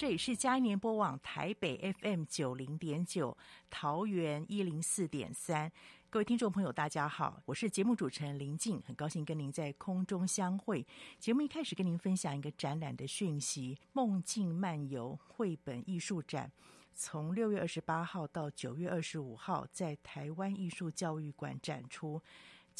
这里是佳音联播网台北 FM 九零点九，桃园一零四点三。各位听众朋友，大家好，我是节目主持人林静，很高兴跟您在空中相会。节目一开始跟您分享一个展览的讯息：梦境漫游绘本艺术展，从六月二十八号到九月二十五号，在台湾艺术教育馆展出。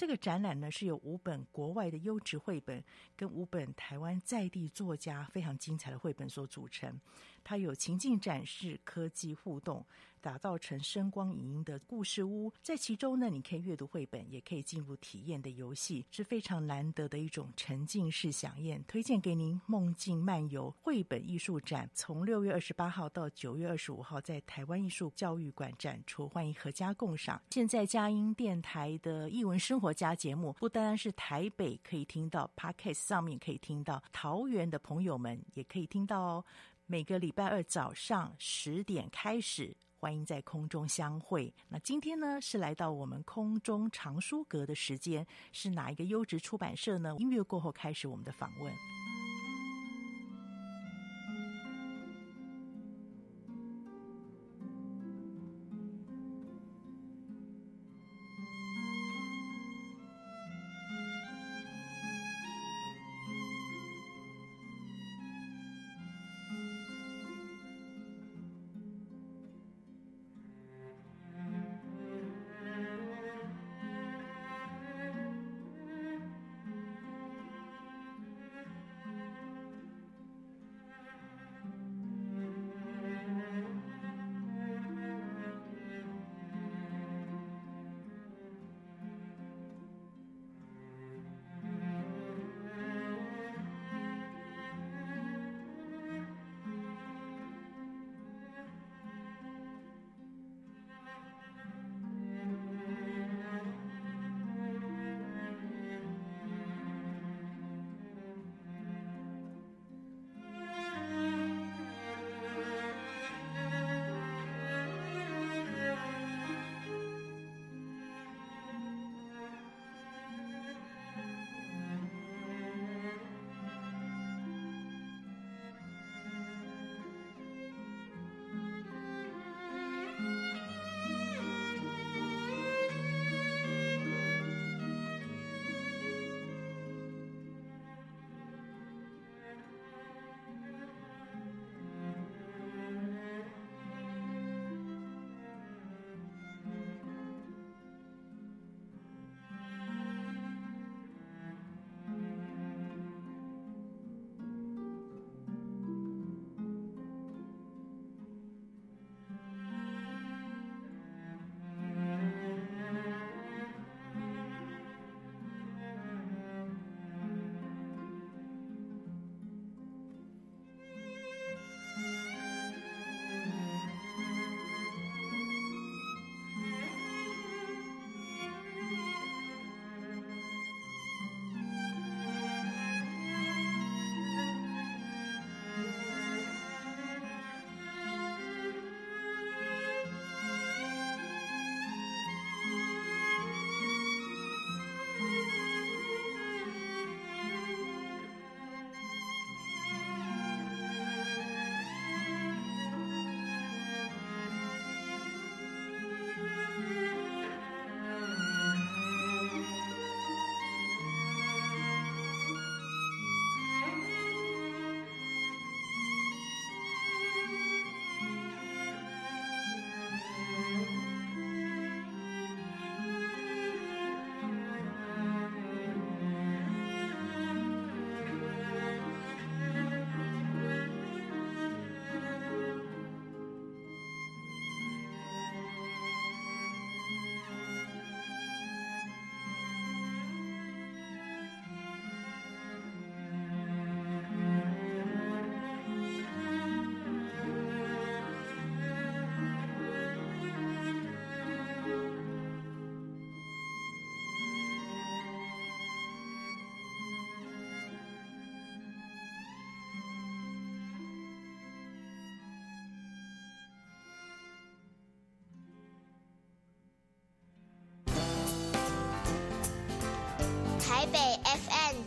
这个展览呢，是由五本国外的优质绘本跟五本台湾在地作家非常精彩的绘本所组成。它有情境展示、科技互动。打造成声光影音的故事屋，在其中呢，你可以阅读绘本，也可以进入体验的游戏，是非常难得的一种沉浸式饗宴。推荐给您《梦境漫游绘本艺术展》，从六月二十八号到九月二十五号，在台湾艺术教育馆展出，欢迎阖家共赏。现在佳音电台的艺文生活家节目，不单单是台北可以听到，Podcast 上面可以听到，桃园的朋友们也可以听到哦。每个礼拜二早上十点开始。欢迎在空中相会。那今天呢，是来到我们空中藏书阁的时间，是哪一个优质出版社呢？音乐过后开始我们的访问。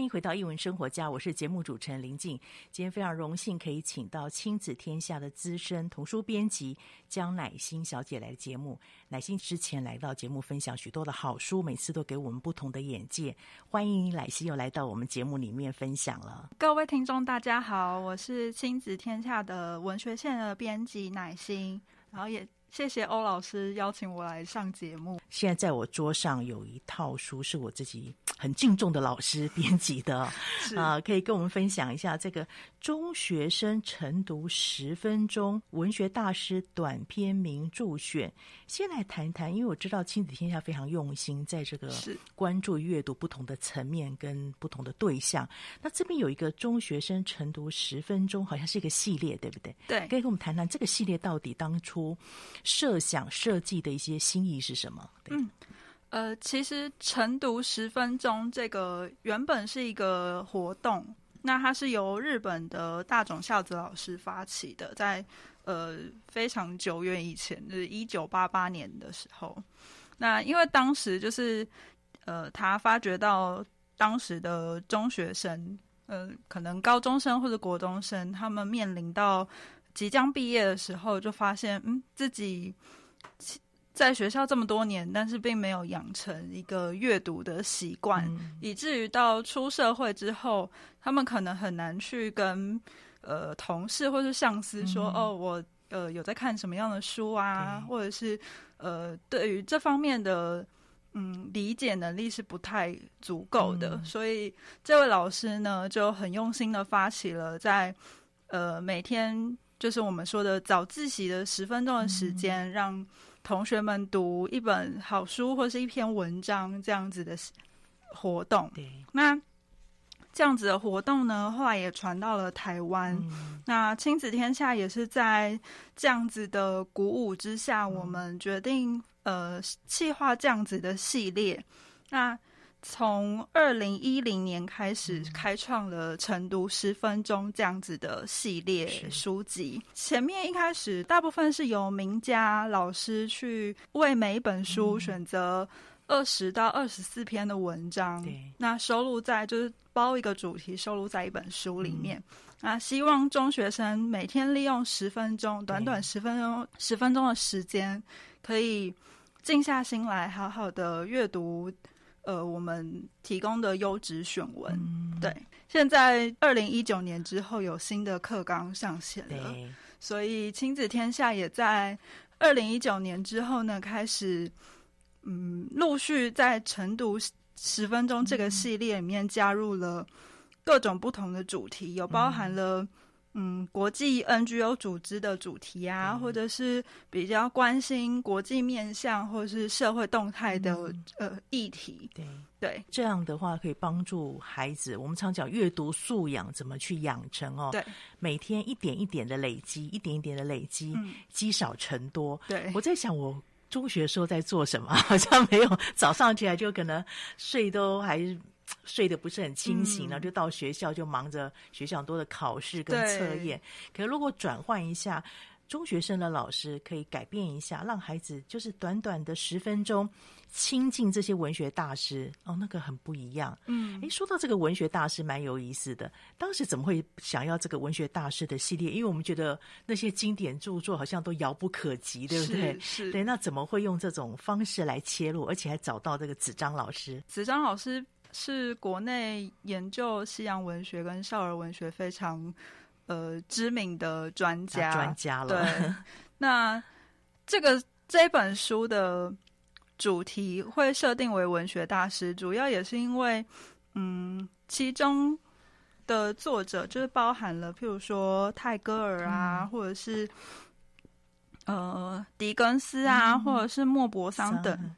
欢迎回到一文生活家，我是节目主持人林静。今天非常荣幸可以请到亲子天下的资深童书编辑江乃馨小姐来节目。乃馨之前来到节目分享许多的好书，每次都给我们不同的眼界。欢迎乃馨又来到我们节目里面分享了。各位听众大家好，我是亲子天下的文学线的编辑乃馨，然后也。谢谢欧老师邀请我来上节目。现在在我桌上有一套书，是我自己很敬重的老师编辑的啊、呃，可以跟我们分享一下这个中学生晨读十分钟文学大师短篇名著选。先来谈谈，因为我知道亲子天下非常用心，在这个关注阅读不同的层面跟不同的对象。那这边有一个中学生晨读十分钟，好像是一个系列，对不对？对，可以跟我们谈谈这个系列到底当初。设想设计的一些心意是什么？嗯，呃，其实晨读十分钟这个原本是一个活动，那它是由日本的大冢孝子老师发起的，在呃非常久远以前，就是一九八八年的时候。那因为当时就是呃，他发觉到当时的中学生，呃，可能高中生或者国中生，他们面临到。即将毕业的时候，就发现，嗯，自己在学校这么多年，但是并没有养成一个阅读的习惯，嗯、以至于到出社会之后，他们可能很难去跟呃同事或是上司说，嗯、哦，我呃有在看什么样的书啊，或者是呃对于这方面的嗯理解能力是不太足够的，嗯、所以这位老师呢就很用心的发起了在呃每天。就是我们说的早自习的十分钟的时间，让同学们读一本好书或是一篇文章这样子的活动。对，那这样子的活动呢，后来也传到了台湾。嗯、那亲子天下也是在这样子的鼓舞之下，我们决定呃企划这样子的系列。那从二零一零年开始，开创了成都十分钟这样子的系列书籍。前面一开始，大部分是由名家老师去为每一本书选择二十到二十四篇的文章，那收录在就是包一个主题，收录在一本书里面。那希望中学生每天利用十分钟，短短十分钟，十分钟的时间，可以静下心来，好好的阅读。呃，我们提供的优质选文，嗯、对，现在二零一九年之后有新的课纲上线了，所以亲子天下也在二零一九年之后呢，开始嗯，陆续在晨读十分钟这个系列里面加入了各种不同的主题，有包含了。嗯，国际 NGO 组织的主题啊，嗯、或者是比较关心国际面向或者是社会动态的、嗯、呃议题，对对，这样的话可以帮助孩子。我们常讲阅读素养怎么去养成哦？对，每天一点一点的累积，一点一点的累积，嗯、积少成多。对，我在想我中学时候在做什么，好像没有早上起来就可能睡都还是。睡得不是很清醒，然后就到学校就忙着学校很多的考试跟测验。对可是如果转换一下，中学生的老师可以改变一下，让孩子就是短短的十分钟亲近这些文学大师哦，那个很不一样。嗯，诶，说到这个文学大师，蛮有意思的。当时怎么会想要这个文学大师的系列？因为我们觉得那些经典著作好像都遥不可及，对不对？是，是对。那怎么会用这种方式来切入，而且还找到这个子章老师？子章老师。是国内研究西洋文学跟少儿文学非常呃知名的专家，专家了。对，那这个这本书的主题会设定为文学大师，主要也是因为，嗯，其中的作者就是包含了，譬如说泰戈尔啊，嗯、或者是呃狄更斯啊，嗯、或者是莫泊桑等、嗯、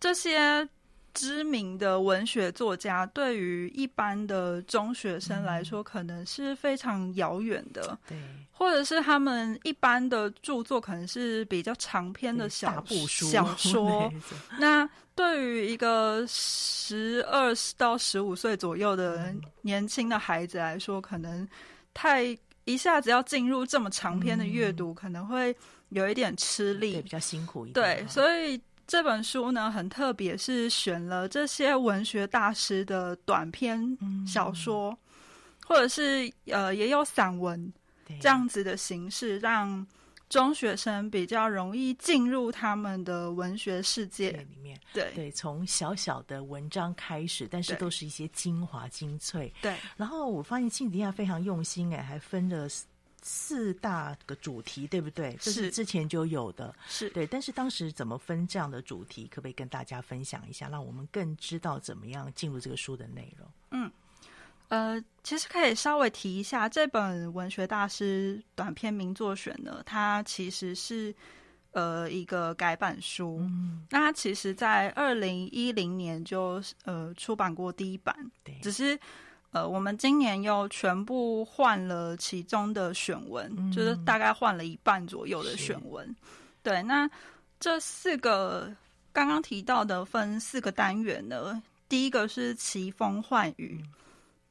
这些。知名的文学作家，对于一般的中学生来说，可能是非常遥远的。对，或者是他们一般的著作，可能是比较长篇的小小 说。那对于一个十二到十五岁左右的年轻的孩子来说，可能太一下子要进入这么长篇的阅读，可能会有一点吃力，对，比较辛苦一点。对，所以。这本书呢，很特别，是选了这些文学大师的短篇小说，嗯、或者是呃，也有散文这样子的形式，让中学生比较容易进入他们的文学世界里面。对对，从小小的文章开始，但是都是一些精华精粹。对，然后我发现亲子天下非常用心，哎，还分了。四大个主题，对不对？这是之前就有的，是对。但是当时怎么分这样的主题，可不可以跟大家分享一下，让我们更知道怎么样进入这个书的内容？嗯，呃，其实可以稍微提一下，这本文学大师短篇名作选呢，它其实是呃一个改版书。嗯，那它其实在二零一零年就呃出版过第一版，对，只是。呃，我们今年又全部换了其中的选文，嗯、就是大概换了一半左右的选文。对，那这四个刚刚提到的分四个单元呢，第一个是奇风幻雨，嗯、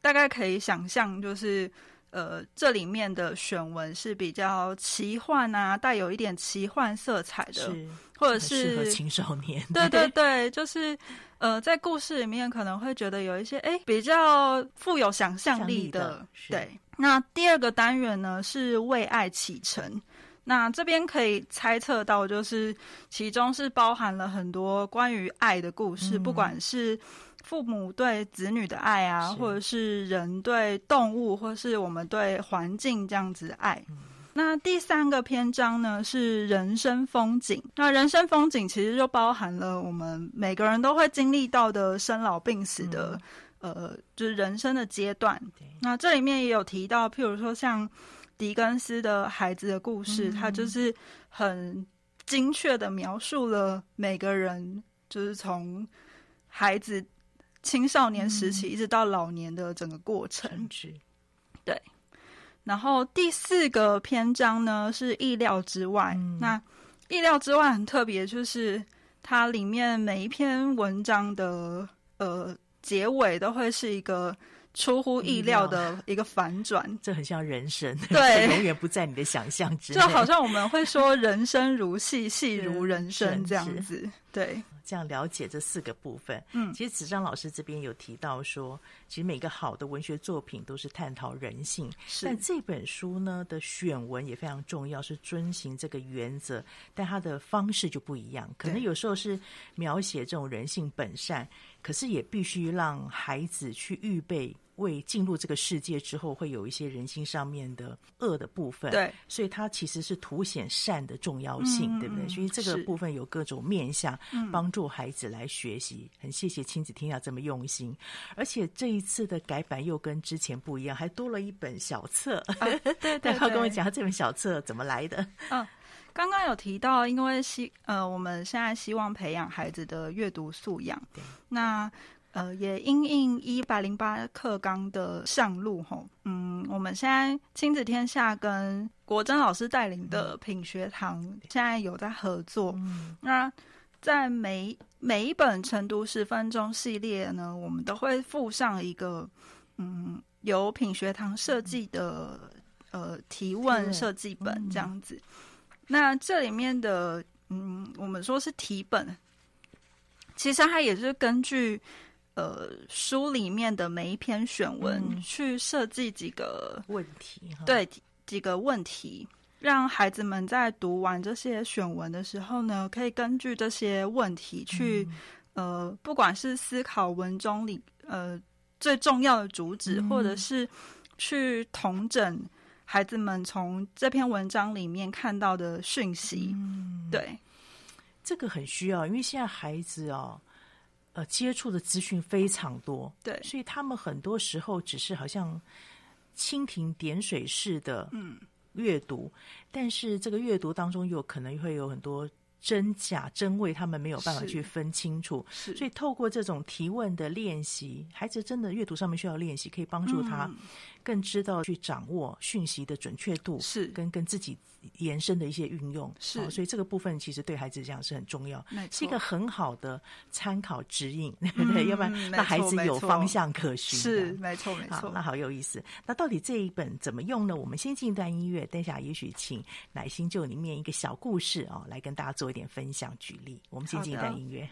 大概可以想象就是。呃，这里面的选文是比较奇幻啊，带有一点奇幻色彩的，是或者是适合青少年。对对对，就是呃，在故事里面可能会觉得有一些哎比较富有想象力的。的对，那第二个单元呢是为爱启程，那这边可以猜测到，就是其中是包含了很多关于爱的故事，嗯、不管是。父母对子女的爱啊，或者是人对动物，或是我们对环境这样子的爱。嗯、那第三个篇章呢是人生风景。那人生风景其实就包含了我们每个人都会经历到的生老病死的，嗯、呃，就是人生的阶段。那这里面也有提到，譬如说像狄更斯的孩子的故事，他、嗯、就是很精确的描述了每个人，就是从孩子。青少年时期一直到老年的整个过程，嗯、对。然后第四个篇章呢是意料之外。嗯、那意料之外很特别，就是它里面每一篇文章的呃结尾都会是一个出乎意料的一个反转，这很像人生，对，永远不在你的想象之内。就好像我们会说人生如戏，戏如人生这样子，对。这样了解这四个部分，嗯，其实子章老师这边有提到说，其实每个好的文学作品都是探讨人性，是。但这本书呢的选文也非常重要，是遵循这个原则，但它的方式就不一样，可能有时候是描写这种人性本善，可是也必须让孩子去预备。为进入这个世界之后，会有一些人性上面的恶的部分，对，所以它其实是凸显善的重要性，嗯、对不对？所以这个部分有各种面向，帮助孩子来学习。嗯、很谢谢亲子天下这么用心，而且这一次的改版又跟之前不一样，还多了一本小册。啊、对对对，跟我讲下这本小册怎么来的？嗯，刚刚有提到，因为希呃，我们现在希望培养孩子的阅读素养，对，那。呃，也因应一百零八课纲的上路吼，嗯，我们现在亲子天下跟国珍老师带领的品学堂现在有在合作。嗯、那在每每一本晨读十分钟系列呢，我们都会附上一个嗯由品学堂设计的呃提问设计本这样子。嗯、那这里面的嗯，我们说是题本，其实它也是根据。呃，书里面的每一篇选文，嗯、去设计几个问题，对几个问题，让孩子们在读完这些选文的时候呢，可以根据这些问题去，嗯、呃，不管是思考文中里呃最重要的主旨，嗯、或者是去统整孩子们从这篇文章里面看到的讯息。嗯、对，这个很需要，因为现在孩子哦。呃，接触的资讯非常多，对，所以他们很多时候只是好像蜻蜓点水式的嗯阅读，嗯、但是这个阅读当中有可能会有很多真假真伪，他们没有办法去分清楚。是，所以透过这种提问的练习，孩子真的阅读上面需要练习，可以帮助他更知道去掌握讯息的准确度，是跟跟自己延伸的一些运用。是，哦，所以这个部分其实对孩子讲是很重要，是一个很好的参考指引，对不对？要不然那孩子有方向可循。是，没错没错。好，那好有意思。那到底这一本怎么用呢？我们先进一段音乐，等一下也许请乃心就里面一个小故事哦，来跟大家做一点分享举例。我们先进一段音乐。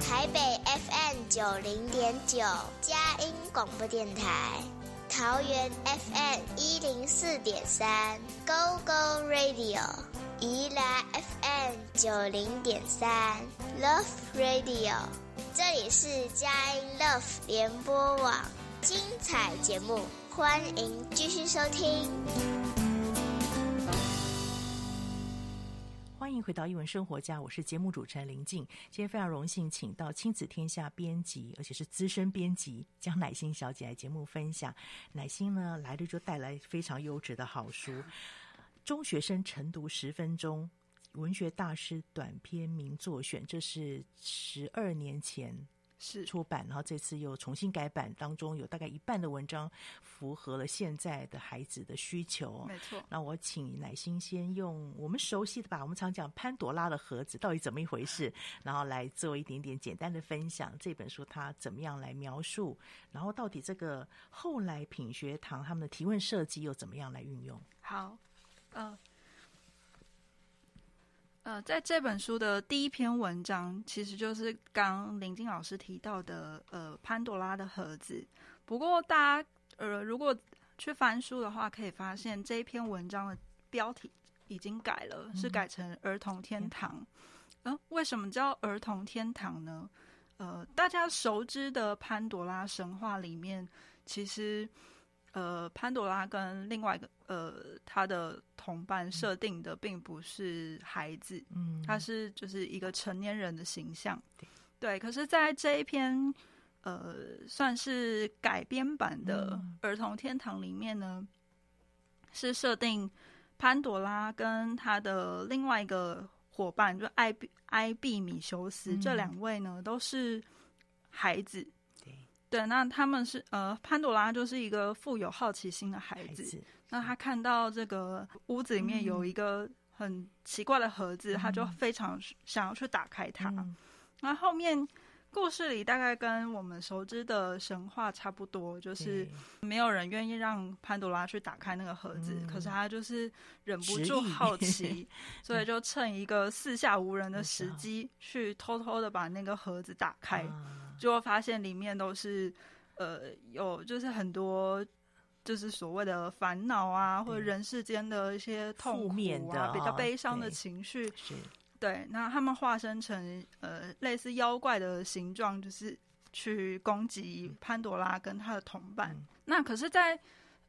台北 FM 九零点九，佳音广播电台；桃园 FM 一零四点三，Go Go Radio；宜兰 F 九零点三，Love Radio。这里是佳音 Love 联播网，精彩节目，欢迎继续收听。欢迎回到一文生活家，我是节目主持人林静。今天非常荣幸请到亲子天下编辑，而且是资深编辑江乃馨小姐来节目分享。乃馨呢来了就带来非常优质的好书，《中学生晨读十分钟文学大师短篇名作选》，这是十二年前。是出版，然后这次又重新改版，当中有大概一半的文章符合了现在的孩子的需求。没错。那我请乃心先用我们熟悉的吧，我们常讲潘朵拉的盒子到底怎么一回事，然后来做一点点简单的分享。这本书它怎么样来描述？然后到底这个后来品学堂他们的提问设计又怎么样来运用？好，嗯、呃。呃，在这本书的第一篇文章，其实就是刚林静老师提到的，呃，潘朵拉的盒子。不过，大家呃，如果去翻书的话，可以发现这一篇文章的标题已经改了，是改成《儿童天堂》。嗯、呃，为什么叫儿童天堂呢？呃，大家熟知的潘朵拉神话里面，其实呃，潘朵拉跟另外一个呃，他的同伴设定的并不是孩子，嗯，他是就是一个成年人的形象，对，对。可是，在这一篇呃，算是改编版的儿童天堂里面呢，是设定潘朵拉跟他的另外一个。伙伴就艾比艾比米修斯、嗯、这两位呢，都是孩子。对，那他们是呃，潘朵拉就是一个富有好奇心的孩子。孩子那他看到这个屋子里面有一个很奇怪的盒子，嗯、他就非常想要去打开它。嗯、那后面。故事里大概跟我们熟知的神话差不多，就是没有人愿意让潘多拉去打开那个盒子，嗯、可是他就是忍不住好奇，所以就趁一个四下无人的时机，去偷偷的把那个盒子打开，就会发现里面都是呃有就是很多就是所谓的烦恼啊，或者人世间的一些痛苦啊，比较悲伤的情绪。对，那他们化身成呃类似妖怪的形状，就是去攻击潘多拉跟他的同伴。嗯、那可是在，在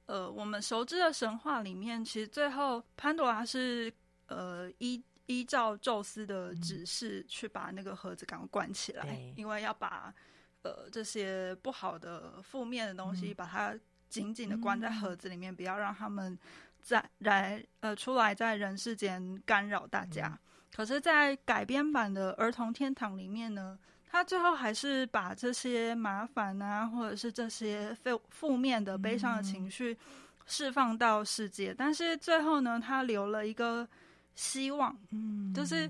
呃我们熟知的神话里面，其实最后潘多拉是呃依依照宙斯的指示去把那个盒子赶快关起来，嗯、因为要把呃这些不好的负面的东西把它紧紧的关在盒子里面，嗯、不要让他们在来呃出来在人世间干扰大家。嗯可是，在改编版的《儿童天堂》里面呢，他最后还是把这些麻烦啊，或者是这些负负面的、悲伤的情绪释放到世界。嗯、但是最后呢，他留了一个希望，嗯，就是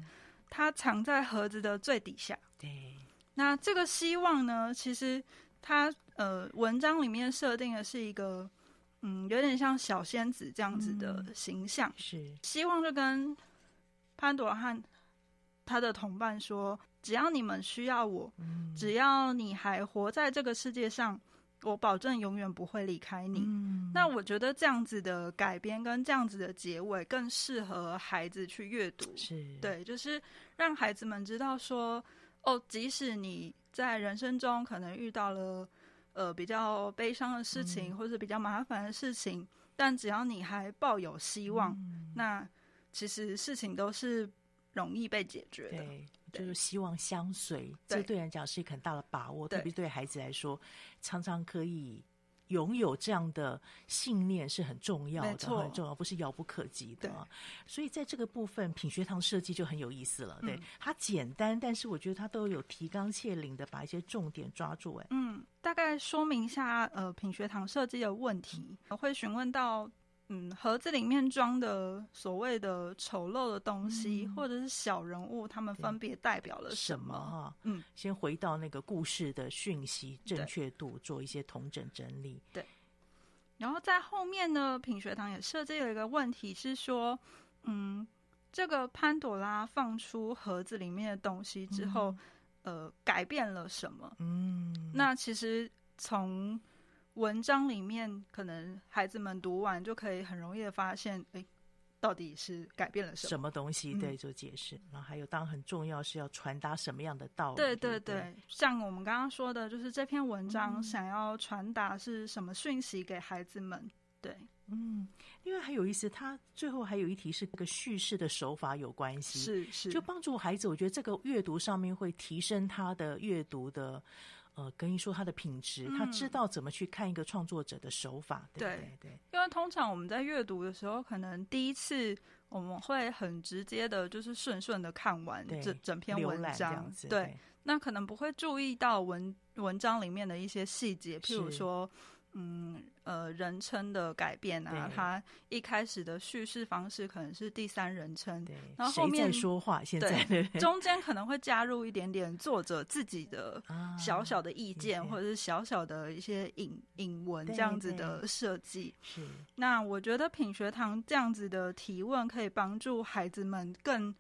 他藏在盒子的最底下。对，那这个希望呢，其实他呃文章里面设定的是一个嗯，有点像小仙子这样子的形象，嗯、是希望就跟。潘朵拉和他的同伴说：“只要你们需要我，嗯、只要你还活在这个世界上，我保证永远不会离开你。嗯”那我觉得这样子的改编跟这样子的结尾更适合孩子去阅读。是对，就是让孩子们知道说：“哦，即使你在人生中可能遇到了呃比较悲伤的事情，嗯、或者比较麻烦的事情，但只要你还抱有希望，嗯、那。”其实事情都是容易被解决的，对，就是希望相随，对这对人讲是一个很大的把握，特别对孩子来说，常常可以拥有这样的信念是很重要的，很重要，不是遥不可及的。对所以在这个部分，品学堂设计就很有意思了。对，嗯、它简单，但是我觉得它都有提纲挈领的把一些重点抓住。哎，嗯，大概说明一下，呃，品学堂设计的问题，我会询问到。嗯，盒子里面装的所谓的丑陋的东西，嗯、或者是小人物，他们分别代表了什么？哈，嗯，先回到那个故事的讯息正确度，做一些统整整理。对。然后在后面呢，品学堂也设计了一个问题，是说，嗯，这个潘朵拉放出盒子里面的东西之后，嗯、呃，改变了什么？嗯，那其实从文章里面，可能孩子们读完就可以很容易的发现，哎，到底是改变了什么什么东西？对，做解释。嗯、然后还有，当然很重要是要传达什么样的道理？对对对，对像我们刚刚说的，就是这篇文章想要传达是什么讯息给孩子们？对，嗯，因为还有意思，他最后还有一题是这个叙事的手法有关系，是是，就帮助孩子，我觉得这个阅读上面会提升他的阅读的。呃，跟你说他的品质，嗯、他知道怎么去看一个创作者的手法，对对，对，对。因为通常我们在阅读的时候，可能第一次我们会很直接的，就是顺顺的看完整整篇文章，对。对，那可能不会注意到文文章里面的一些细节，譬如说。嗯，呃，人称的改变啊，他一开始的叙事方式可能是第三人称，然后后面说话，现在对中间可能会加入一点点作者自己的小小的意见，啊、或者是小小的一些引引文这样子的设计。是，那我觉得品学堂这样子的提问可以帮助孩子们更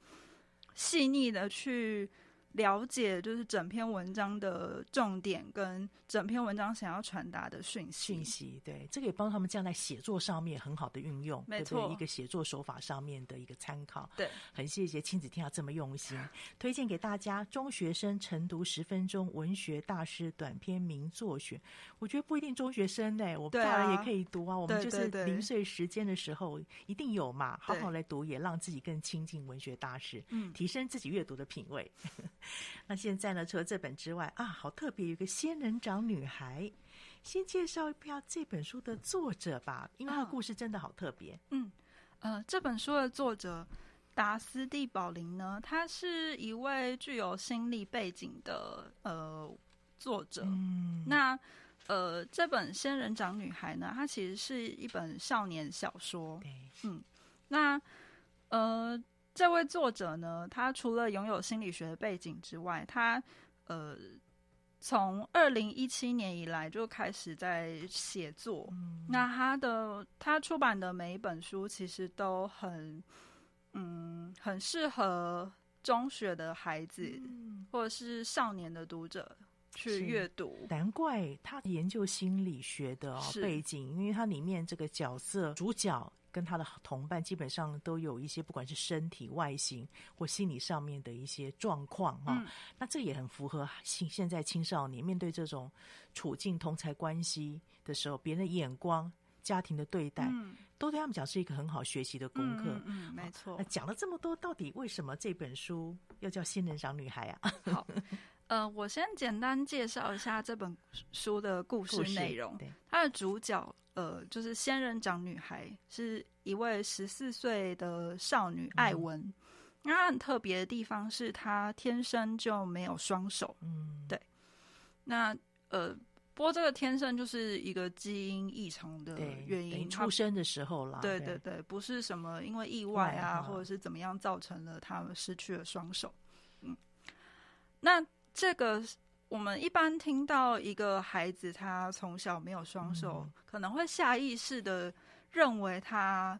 细腻的去了解就是整篇文章的重点跟整篇文章想要传达的讯息。讯息对，这个也帮他们这样在写作上面很好的运用，没错，对对，一个写作手法上面的一个参考。对，很谢谢亲子天下这么用心，推荐给大家中学生晨读十分钟文学大师短篇名作选。我觉得不一定中学生呢，我们大人也可以读啊。我们就是零碎时间的时候一定有嘛，好好来读，也让自己更亲近文学大师，嗯，提升自己阅读的品味。那现在呢？除了这本之外啊，好特别，有个仙人掌女孩。先介绍一下这本书的作者吧，因为他的故事真的好特别。嗯，呃，这本书的作者达斯蒂·宝林呢，他是一位具有心理背景的呃作者。嗯，那呃，这本《仙人掌女孩》呢，它其实是一本少年小说。对，嗯，那呃。这位作者呢，他除了拥有心理学的背景之外，他呃，从二零一七年以来就开始在写作。嗯、那他的他出版的每一本书，其实都很嗯，很适合中学的孩子、嗯、或者是少年的读者去阅读。难怪他研究心理学的、哦、背景，因为他里面这个角色主角。跟他的同伴基本上都有一些，不管是身体外形或心理上面的一些状况哈、嗯。那这也很符合现现在青少年面对这种处境同才关系的时候，别人的眼光、家庭的对待，嗯、都对他们讲是一个很好学习的功课。嗯，嗯，没错。那讲了这么多，到底为什么这本书要叫《仙人掌女孩》啊？好，呃，我先简单介绍一下这本书的故事内容。对，它的主角。呃，就是仙人掌女孩是一位十四岁的少女艾文，嗯、那她很特别的地方是她天生就没有双手，嗯，对。那呃，不过这个天生就是一个基因异常的原因，出生的时候啦，对对对，不是什么因为意外啊，或者是怎么样造成了她们失去了双手，嗯。那这个。我们一般听到一个孩子他从小没有双手，嗯，可能会下意识的认为他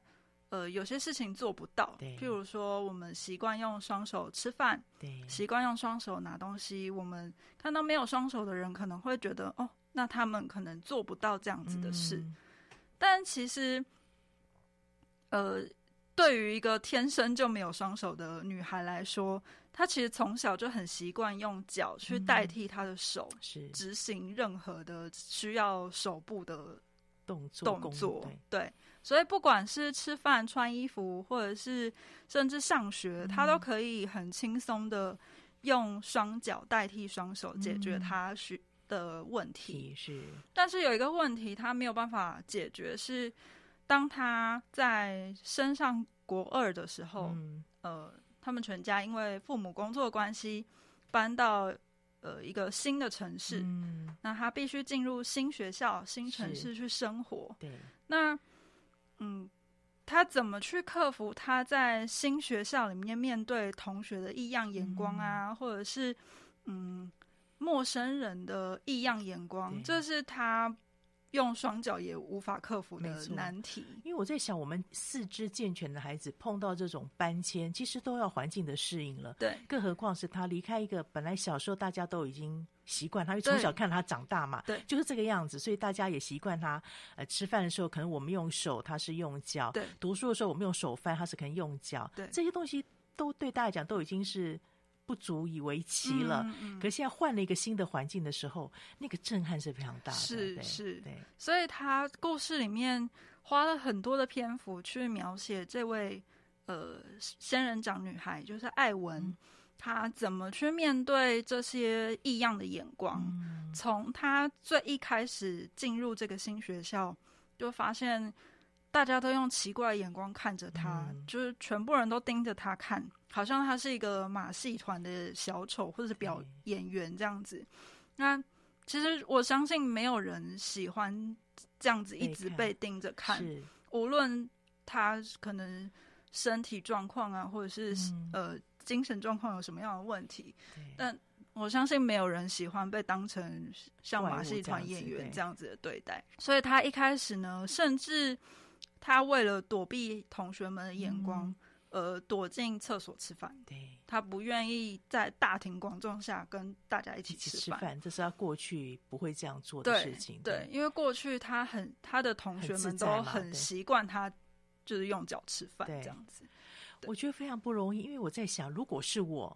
呃有些事情做不到。譬如说，我们习惯用双手吃饭，习惯用双手拿东西。我们看到没有双手的人，可能会觉得哦，那他们可能做不到这样子的事。嗯，但其实，呃，对于一个天生就没有双手的女孩来说，他其实从小就很习惯用脚去代替他的手，是执行任何的需要手部的动作。动作对，所以不管是吃饭、穿衣服，或者是甚至上学，他都可以很轻松的用双脚代替双手解决他需的问题。是，但是有一个问题他没有办法解决，是当他在升上国二的时候，呃。他们全家因为父母工作关系搬到呃一个新的城市，嗯，那他必须进入新学校、新城市去生活。对，那嗯，他怎么去克服他在新学校里面面对同学的异样眼光啊，嗯、或者是嗯陌生人的异样眼光？这是他。用双脚也无法克服的难题，因为我在想，我们四肢健全的孩子碰到这种搬迁，其实都要环境的适应了。对，更何况是他离开一个本来小时候大家都已经习惯，他会从小看他长大嘛，对，就是这个样子，所以大家也习惯他。呃，吃饭的时候可能我们用手，他是用脚；对，读书的时候我们用手翻，他是可能用脚。对，这些东西都对大家讲都已经是。不足以为奇了，嗯嗯，可是现在换了一个新的环境的时候，那个震撼是非常大的。是是，对，所以他故事里面花了很多的篇幅去描写这位呃仙人掌女孩，就是艾文，嗯，她怎么去面对这些异样的眼光。嗯，从她最一开始进入这个新学校，就发现大家都用奇怪的眼光看着他，嗯，就是全部人都盯着他看。好像他是一个马戏团的小丑，或者是表演员这样子。那其实我相信没有人喜欢这样子一直被盯着看，无论他可能身体状况啊，或者是、嗯、呃精神状况有什么样的问题。但我相信没有人喜欢被当成像马戏团演员这样子的对待。所以他一开始呢，甚至他为了躲避同学们的眼光。嗯呃躲进厕所吃饭。对，他不愿意在大庭广众下跟大家一起吃饭。这是他过去不会这样做的事情。对，对，因为过去他很他的同学们都很习惯他就是用脚吃饭这样子。我觉得非常不容易，因为我在想，如果是我。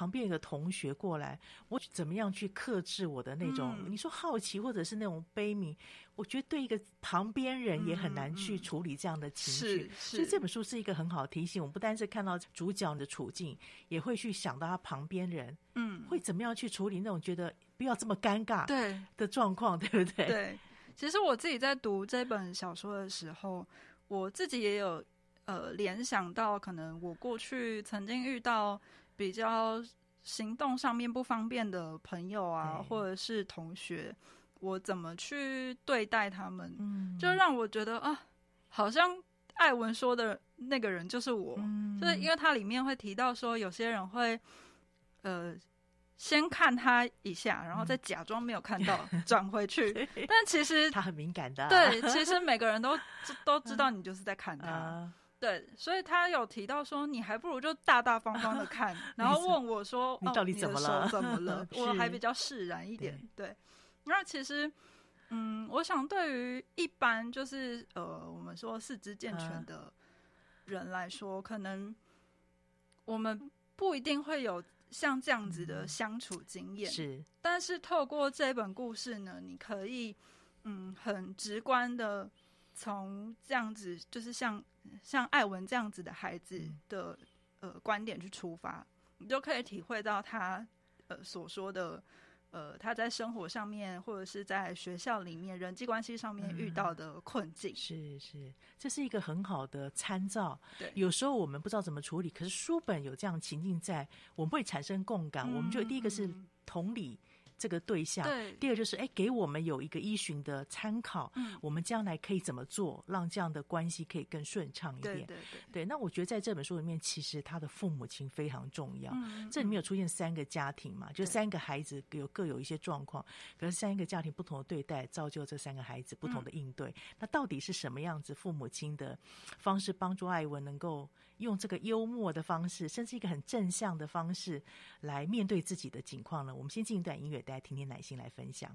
旁边有个同学过来，我怎么样去克制我的那种？嗯、你说好奇或者是那种悲悯，我觉得对一个旁边人也很难去处理这样的情绪。嗯、所以这本书是一个很好的提醒，我们不单是看到主角的处境，也会去想到他旁边人，嗯，会怎么样去处理那种觉得不要这么尴尬对的状况，对，对不对？对。其实我自己在读这本小说的时候，我自己也有呃联想到，可能我过去曾经遇到。比较行动上面不方便的朋友啊，或者是同学，我怎么去对待他们？嗯，就让我觉得啊，好像艾文说的那个人就是我，嗯，就是因为他里面会提到说，有些人会呃先看他一下，然后再假装没有看到，转回去。但其实他很敏感的，对，其实 每个人都都知道你就是在看他。对，所以他有提到说，你还不如就大大方方的 看，然后问我说：“你到底怎么了？哦、怎么了？”我还比较释然一点。对，对，那其实，嗯，我想对于一般就是呃，我们说四肢健全的人来说，啊、可能我们不一定会有像这样子的相处经验。是，但是透过这本故事呢，你可以嗯，很直观的从这样子，就是像。像艾文这样子的孩子的呃观点去出发，你就可以体会到他呃所说的呃他在生活上面或者是在学校里面人际关系上面遇到的困境。嗯、是是，这是一个很好的参照。对，有时候我们不知道怎么处理，可是书本有这样情境在，我们会产生共感。嗯、我们就第一个是同理。这个对象，对，第二就是哎，给我们有一个依循的参考，嗯，我们将来可以怎么做，让这样的关系可以更顺畅一点。对对那我觉得在这本书里面，其实他的父母亲非常重要。嗯，这里面有出现三个家庭嘛，就三个孩子有各有一些状况，可是三个家庭不同的对待，造就这三个孩子不同的应对。嗯，那到底是什么样子？父母亲的方式帮助艾文能够用这个幽默的方式，甚至一个很正向的方式来面对自己的境况呢？我们先进一段音乐。来听听奶心来分享。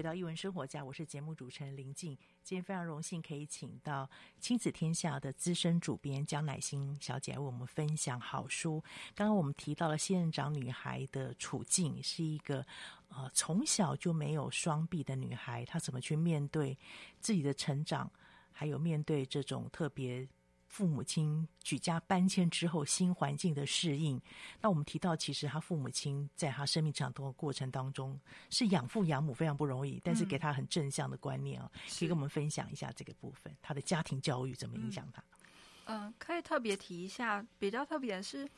回到一文生活家，我是节目主持人林静。今天非常荣幸可以请到亲子天下的资深主编江乃馨小姐为我们分享好书。刚刚我们提到了仙人掌女孩的处境，是一个呃从小就没有双臂的女孩，她怎么去面对自己的成长，还有面对这种特别。父母亲举家搬迁之后，新环境的适应。那我们提到，其实他父母亲在他生命长大的过程当中，是养父养母非常不容易，但是给他很正向的观念啊、哦，可以跟我们分享一下这个部分，他的家庭教育怎么影响他？嗯、呃，可以特别提一下，比较特别的是，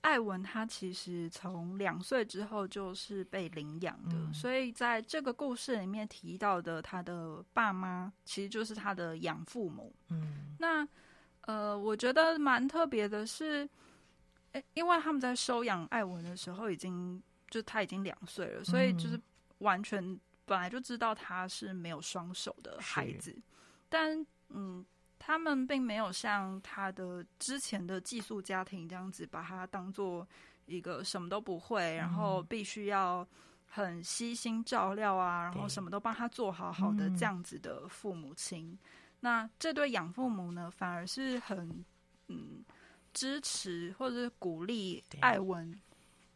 艾文他其实从两岁之后就是被领养的、嗯，所以在这个故事里面提到的他的爸妈，其实就是他的养父母。嗯，那。呃，我觉得蛮特别的是，因为他们在收养艾文的时候，已经就他已经两岁了，所以就是完全本来就知道他是没有双手的孩子，但嗯，他们并没有像他的之前的寄宿家庭这样子，把他当做一个什么都不会，然后必须要很悉心照料啊，然后什么都帮他做好好的这样子的父母亲。那这对养父母呢，反而是很嗯支持或者是鼓励艾文，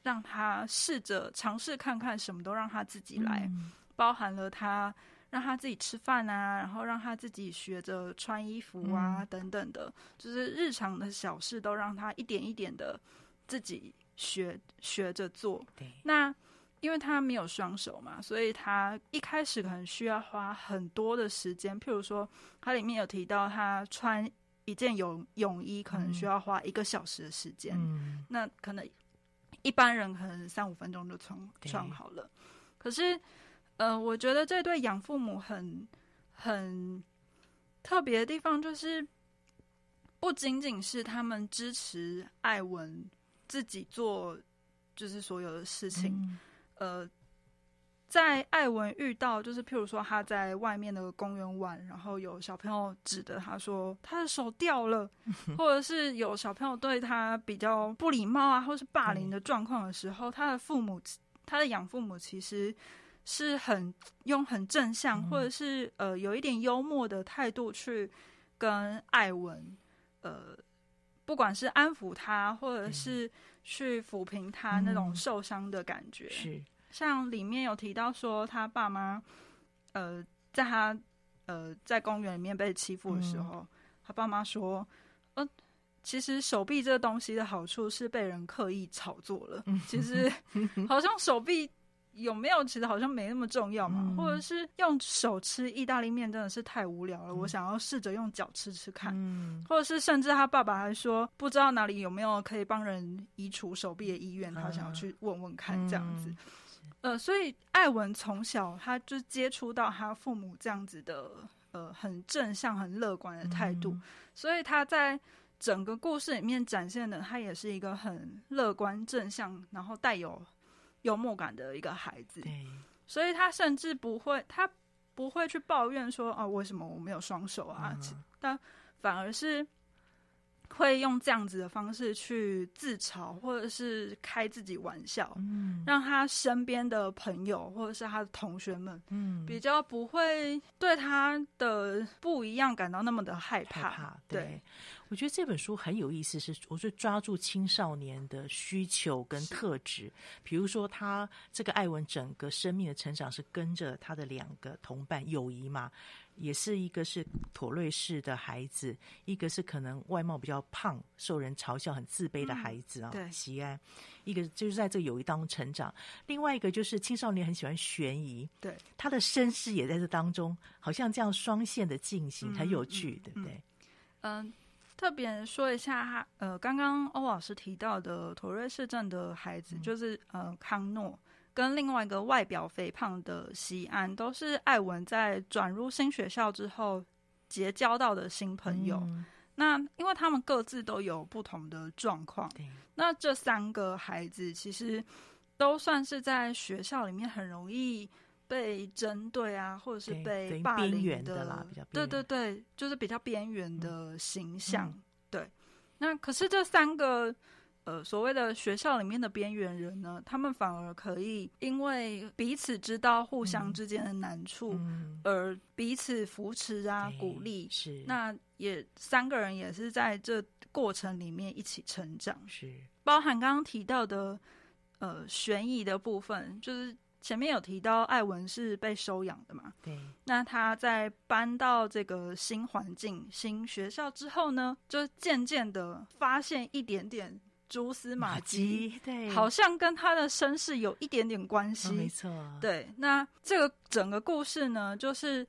让他试着尝试看看，什么都让他自己来，嗯、包含了他让他自己吃饭啊，然后让他自己学着穿衣服啊、嗯、等等的，就是日常的小事都让他一点一点的自己学学着做。对，那。因为他没有双手嘛，所以他一开始可能需要花很多的时间。譬如说，他里面有提到，他穿一件泳泳衣可能需要花一个小时的时间。嗯，那可能一般人可能三五分钟就穿穿好了。可是，呃，我觉得这对养父母很很特别的地方，就是不仅仅是他们支持艾文自己做，就是所有的事情。嗯呃，在艾文遇到，就是譬如说他在外面的公园玩，然后有小朋友指着他说他的手掉了，或者是有小朋友对他比较不礼貌啊，或是霸凌的状况的时候，他的父母，他的养父母其实是很用很正向，或者是呃有一点幽默的态度去跟艾文，呃，不管是安抚他，或者是。去抚平他那种受伤的感觉，嗯，是。像里面有提到说，他爸妈，呃，在他呃在公园里面被欺负的时候，嗯、他爸妈说，呃，其实手臂这个东西的好处是被人刻意炒作了，嗯、其实 好像手臂。有没有？其实好像没那么重要嘛。嗯、或者是用手吃意大利面真的是太无聊了。嗯、我想要试着用脚吃吃看。嗯。或者是甚至他爸爸还说，不知道哪里有没有可以帮人移除手臂的医院，他想要去问问看这样子。嗯、呃，所以艾文从小他就接触到他父母这样子的呃很正向、很乐观的态度，嗯，所以他在整个故事里面展现的，他也是一个很乐观、正向，然后带有。幽默感的一个孩子，所以他甚至不会，他不会去抱怨说啊，为什么我没有双手啊？嗯、但反而是会用这样子的方式去自嘲，或者是开自己玩笑，嗯，让他身边的朋友或者是他的同学们，嗯，比较不会对他的不一样感到那么的害怕，害怕对。对我觉得这本书很有意思，是我是抓住青少年的需求跟特质。比如说，他这个艾文整个生命的成长是跟着他的两个同伴友谊嘛，也是一个是妥瑞氏的孩子，一个是可能外貌比较胖、受人嘲笑、很自卑的孩子啊。对，喜安，一个就是在这个友谊当中成长，另外一个就是青少年很喜欢悬疑，对，他的身世也在这当中，好像这样双线的进行，很有趣，对不对？嗯。嗯特别说一下哈，呃，刚刚欧老师提到的妥瑞氏症的孩子，嗯、就是呃康诺，跟另外一个外表肥胖的西安，都是艾文在转入新学校之后结交到的新朋友。嗯、那因为他们各自都有不同的状况，那这三个孩子其实都算是在学校里面很容易被针对啊，或者是被霸凌的，的啦，比较对对对，就是比较边缘的形象。嗯、对，那可是这三个。呃，所谓的学校里面的边缘人呢，他们反而可以因为彼此知道互相之间的难处，嗯、而彼此扶持啊、鼓励。是，那也三个人也是在这过程里面一起成长。是，包含刚刚提到的呃悬疑的部分，就是前面有提到艾文是被收养的嘛？对。那他在搬到这个新环境、新学校之后呢，就渐渐的发现一点点。蛛丝马迹，对，好像跟他的身世有一点点关系。哦，没错。对，那这个整个故事呢，就是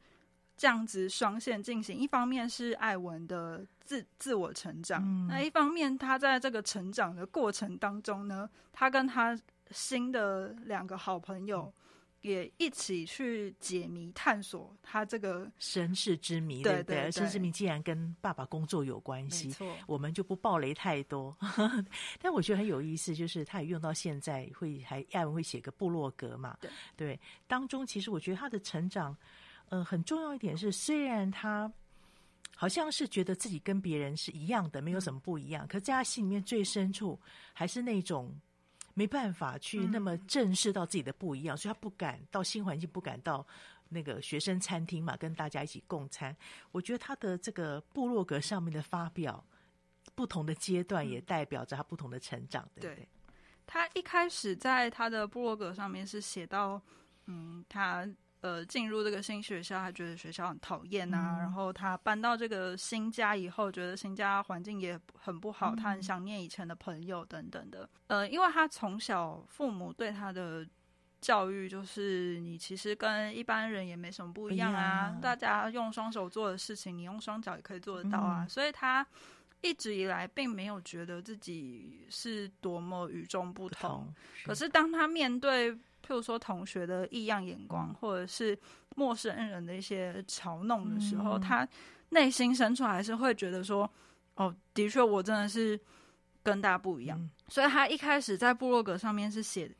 这样子双线进行。一方面是艾文的自自我成长，嗯，那一方面他在这个成长的过程当中呢，他跟他新的两个好朋友。也一起去解谜、探索他这个身世之谜，对不对？身世之谜既然跟爸爸工作有关系，我们就不暴雷太多。但我觉得很有意思，就是他也用到现在会还艾文会写个部落格嘛，对对。当中其实我觉得他的成长，呃，很重要一点是，虽然他好像是觉得自己跟别人是一样的，没有什么不一样，嗯、可是在他心里面最深处还是那种。没办法去那么正视到自己的不一样，嗯、所以他不敢到新环境，不敢到那个学生餐厅嘛，跟大家一起共餐。我觉得他的这个部落格上面的发表，不同的阶段也代表着他不同的成长，对不对？对，他一开始在他的部落格上面是写到，嗯，他。呃，进入这个新学校，他觉得学校很讨厌啊。嗯、然后他搬到这个新家以后，觉得新家环境也很不好，嗯、他很想念以前的朋友等等的。呃，因为他从小父母对他的教育就是，你其实跟一般人也没什么不一样啊。大家用双手做的事情，你用双脚也可以做得到啊。嗯、所以他一直以来并没有觉得自己是多么与众不同。不同是。可是当他面对譬如说同学的异样眼光，或者是陌生人的一些嘲弄的时候，嗯、他内心深处还是会觉得说：“哦，的确，我真的是跟大家不一样。嗯”所以，他一开始在部落格上面是写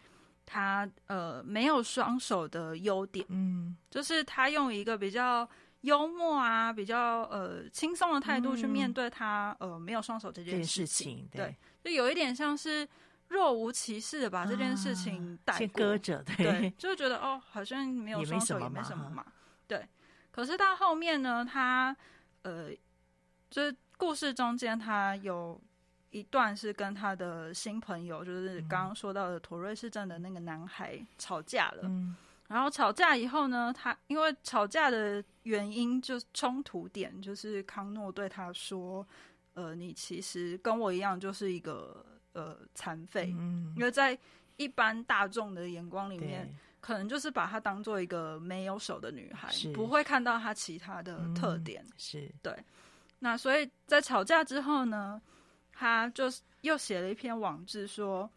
他呃没有双手的优点，嗯，就是他用一个比较幽默啊、比较呃轻松的态度去面对他、嗯、呃没有双手这件事情，事情对，对，就有一点像是。若无其事的把这件事情带过，先搁着，对，对，就觉得哦，好像没有双手也没什么嘛，对。可是到后面呢，他呃，就是故事中间他有一段是跟他的新朋友，就是刚刚说到的妥瑞氏症的那个男孩吵架了。嗯，然后吵架以后呢，他因为吵架的原因就是冲突点，就是康诺对他说：“呃，你其实跟我一样，就是一个。”呃，残废，嗯，因为在一般大众的眼光里面，可能就是把她当做一个没有手的女孩，不会看到她其他的特点。嗯、是对。那所以在吵架之后呢，她就又写了一篇网志说，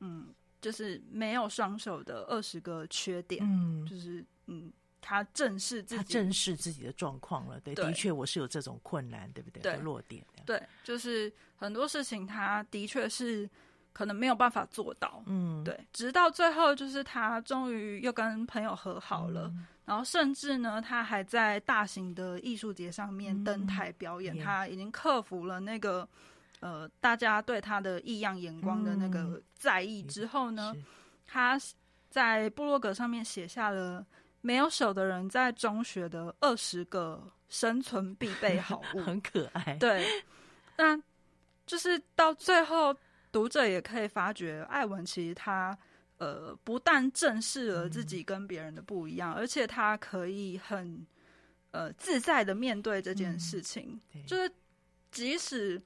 嗯，就是没有双手的二十个缺点，嗯，就是嗯，她正视自己，他正视自己的状况了。对，对的确我是有这种困难，对不对？对，弱点。对，就是很多事情，他的确是可能没有办法做到。嗯，对。直到最后，就是他终于又跟朋友和好了，嗯、然后甚至呢，他还在大型的艺术节上面登台表演。嗯、他已经克服了那个呃，大家对他的异样眼光的那个在意之后呢，嗯、他在部落格上面写下了没有手的人在中学的二十个生存必备好物，很可爱。对。那就是到最后，读者也可以发觉，艾文其实他呃不但正视了自己跟别人的不一样，嗯、而且他可以很呃自在的面对这件事情。嗯、就是即使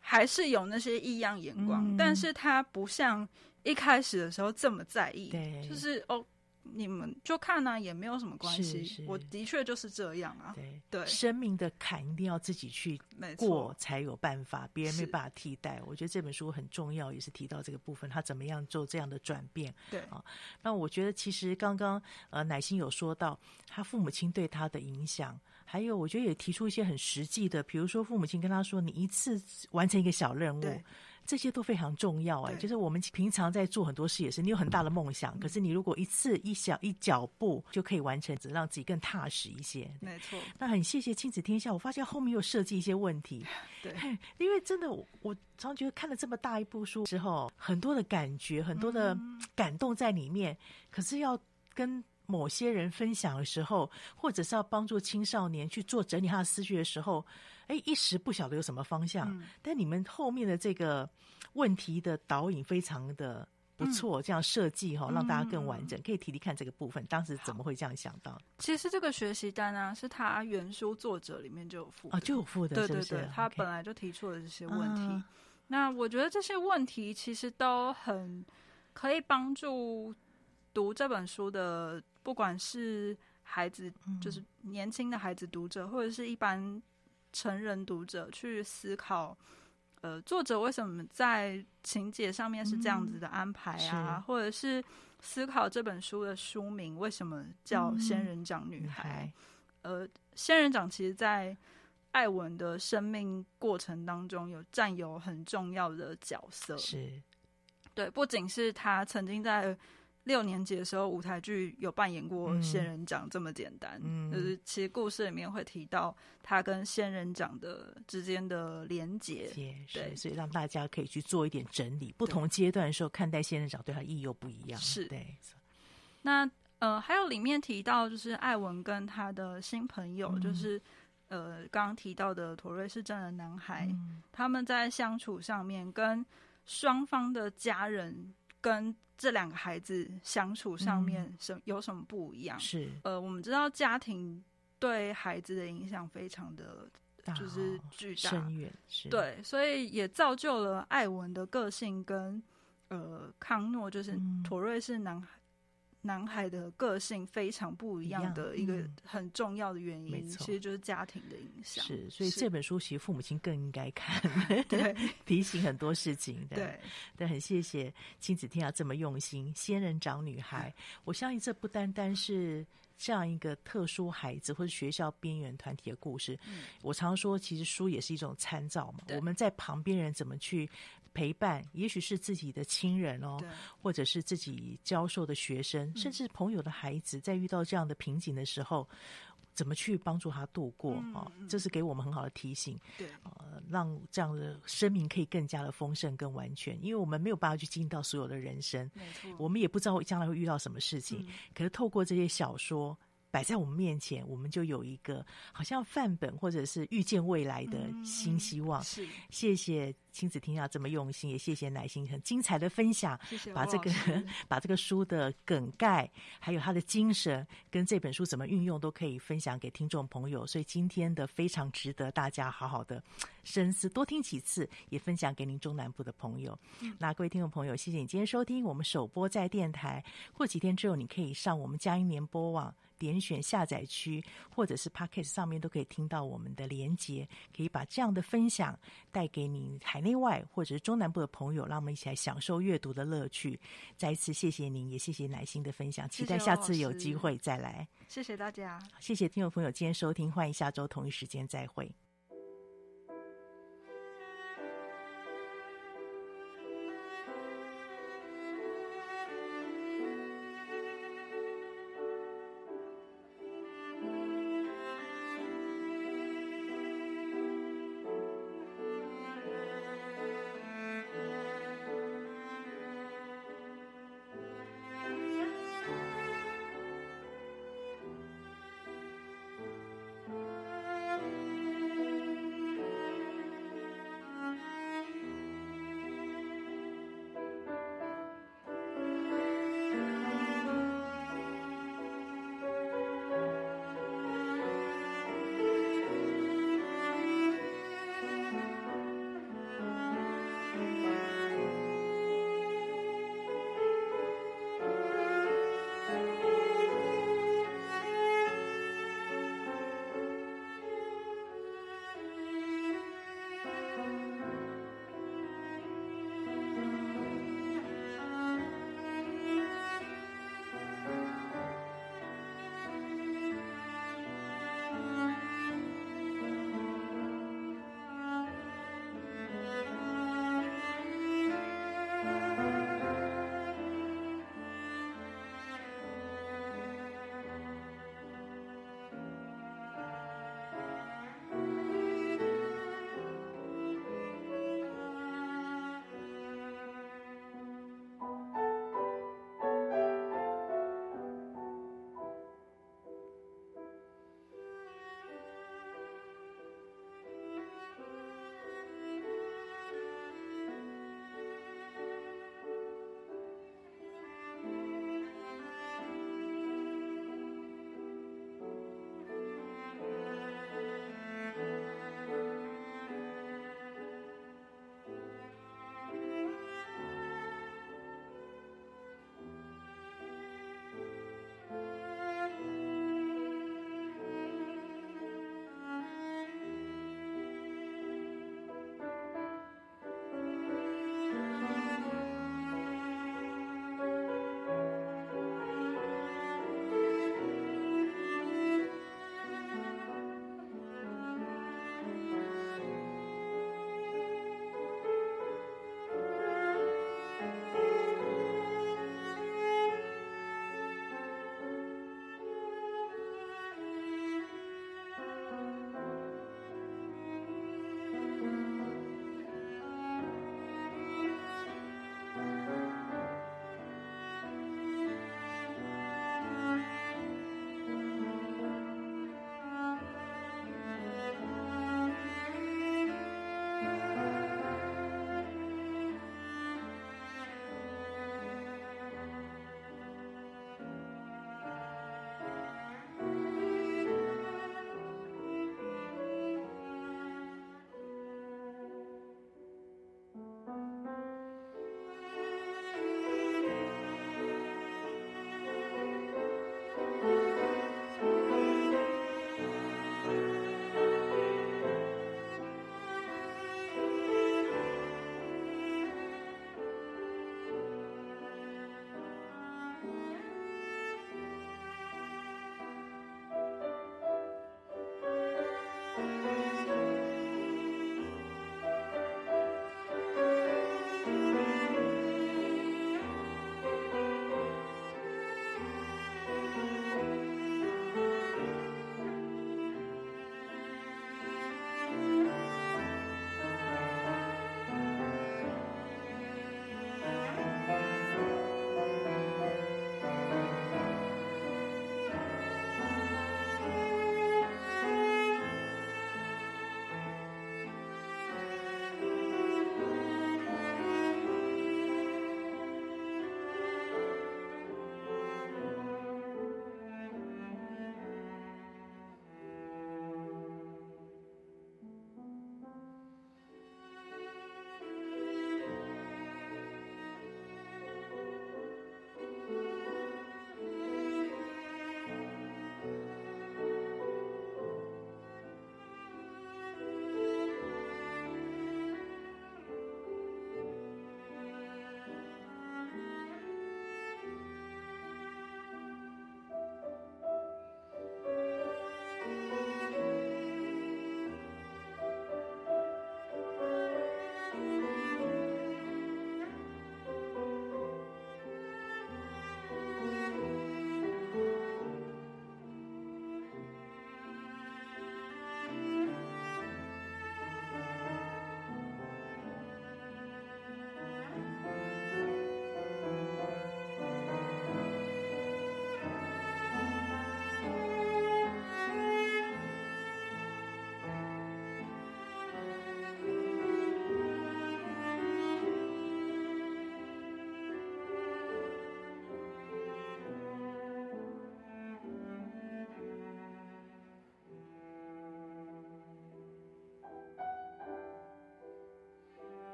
还是有那些异样眼光，嗯、但是他不像一开始的时候这么在意。就是哦，你们就看呢、啊，也没有什么关系。我的确就是这样啊。对对，生命的坎一定要自己去过才有办法，别人没办法替代。我觉得这本书很重要，也是提到这个部分，他怎么样做这样的转变。对啊，那我觉得其实刚刚呃乃心有说到他父母亲对他的影响，还有我觉得也提出一些很实际的，比如说父母亲跟他说：“你一次完成一个小任务。”这些都非常重要哎，就是我们平常在做很多事也是，你有很大的梦想，嗯、可是你如果一次一小一脚步就可以完成，只让自己更踏实一些。没错。那很谢谢亲子天下，我发现后面又设计一些问题。对，因为真的我，我常觉得看了这么大一部书之后，很多的感觉，很多的感动在里面，嗯、可是要跟。某些人分享的时候，或者是要帮助青少年去做整理他的思绪的时候，哎，一时不晓得有什么方向。嗯、但你们后面的这个问题的导引非常的不错，嗯、这样设计哈，让大家更完整。嗯、可以提提看这个部分，当时怎么会这样想到？其实这个学习单啊，是他原书作者里面就有附的啊，就有附的，对对对，是是？他本来就提出了这些问题。啊、那我觉得这些问题其实都很可以帮助读这本书的。不管是孩子，就是年轻的孩子读者，或者是一般成人读者，去思考，呃，作者为什么在情节上面是这样子的安排啊？或者是思考这本书的书名为什么叫《仙人掌女孩》？呃，仙人掌其实，在艾文的生命过程当中，有占有很重要的角色。是，对，不仅是他曾经在。六年级的时候，舞台剧有扮演过仙人掌，这么简单。嗯，就是其实故事里面会提到他跟仙人掌的之间的连结，对，所以让大家可以去做一点整理。不同阶段的时候看待仙人掌，对他意义又不一样。是，对。那呃，还有里面提到，就是艾文跟他的新朋友，嗯、就是呃，刚刚提到的妥瑞氏症的男孩，嗯、他们在相处上面跟双方的家人跟这两个孩子相处上面什有什么不一样？是呃，我们知道家庭对孩子的影响非常的，就是巨大、深远，是对，所以也造就了艾文的个性跟呃康诺，就是妥瑞是男孩。男孩的个性非常不一样的一个很重要的原因，嗯、其实就是家庭的影响。是，所以这本书其实父母亲更应该看，对，提醒很多事情。对，对，对，很谢谢亲子天下这么用心。仙人掌女孩，嗯、我相信这不单单是这样一个特殊孩子或者学校边缘团体的故事。嗯、我常说，其实书也是一种参照嘛。我们在旁边人怎么去。陪伴，也许是自己的亲人哦，或者是自己教授的学生，嗯、甚至朋友的孩子，在遇到这样的瓶颈的时候，怎么去帮助他度过啊、嗯哦？这是给我们很好的提醒。对，呃，让这样的生命可以更加的丰盛、更完全。因为我们没有办法去经历到所有的人生，没错，我们也不知道将来会遇到什么事情。嗯、可是透过这些小说。摆在我们面前，我们就有一个好像范本，或者是预见未来的新希望。嗯、是，谢谢亲子天下这么用心，也谢谢乃心很精彩的分享。谢谢，把这个 把这个书的梗概，还有他的精神，跟这本书怎么运用，都可以分享给听众朋友。所以今天的非常值得大家好好的深思，多听几次，也分享给您中南部的朋友。嗯、那各位听众朋友，谢谢你今天收听我们首播在电台。过几天之后，你可以上我们佳音联播网。点选下载区，或者是 Podcast 上面都可以听到我们的连接，可以把这样的分享带给你海内外或者是中南部的朋友，让我们一起来享受阅读的乐趣。再一次谢谢您，也谢谢乃心的分享，期待下次有机会再来。谢谢大家，谢谢听众朋友今天收听，欢迎下周同一时间再会。